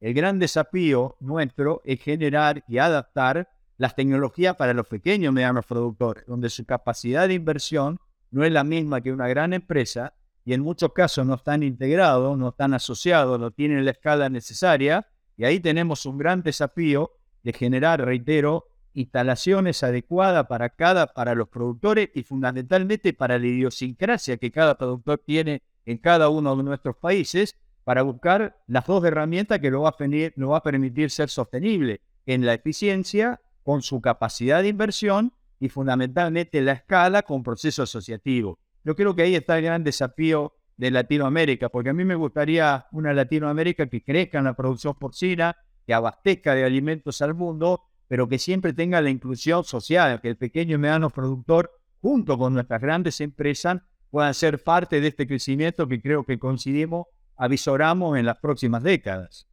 El gran desafío nuestro es generar y adaptar las tecnologías para los pequeños y medianos productores, donde su capacidad de inversión no es la misma que una gran empresa y en muchos casos no están integrados, no están asociados, no tienen la escala necesaria. Y ahí tenemos un gran desafío de generar, reitero, instalaciones adecuadas para cada, para los productores y fundamentalmente para la idiosincrasia que cada productor tiene en cada uno de nuestros países para buscar las dos herramientas que lo va a permitir ser sostenible en la eficiencia, con su capacidad de inversión y fundamentalmente la escala con proceso asociativo. Yo creo que ahí está el gran desafío de Latinoamérica, porque a mí me gustaría una Latinoamérica que crezca en la producción porcina, que abastezca de alimentos al mundo, pero que siempre tenga la inclusión social, que el pequeño y mediano productor, junto con nuestras grandes empresas, puedan ser parte de este crecimiento que creo que coincidimos, avisoramos en las próximas décadas.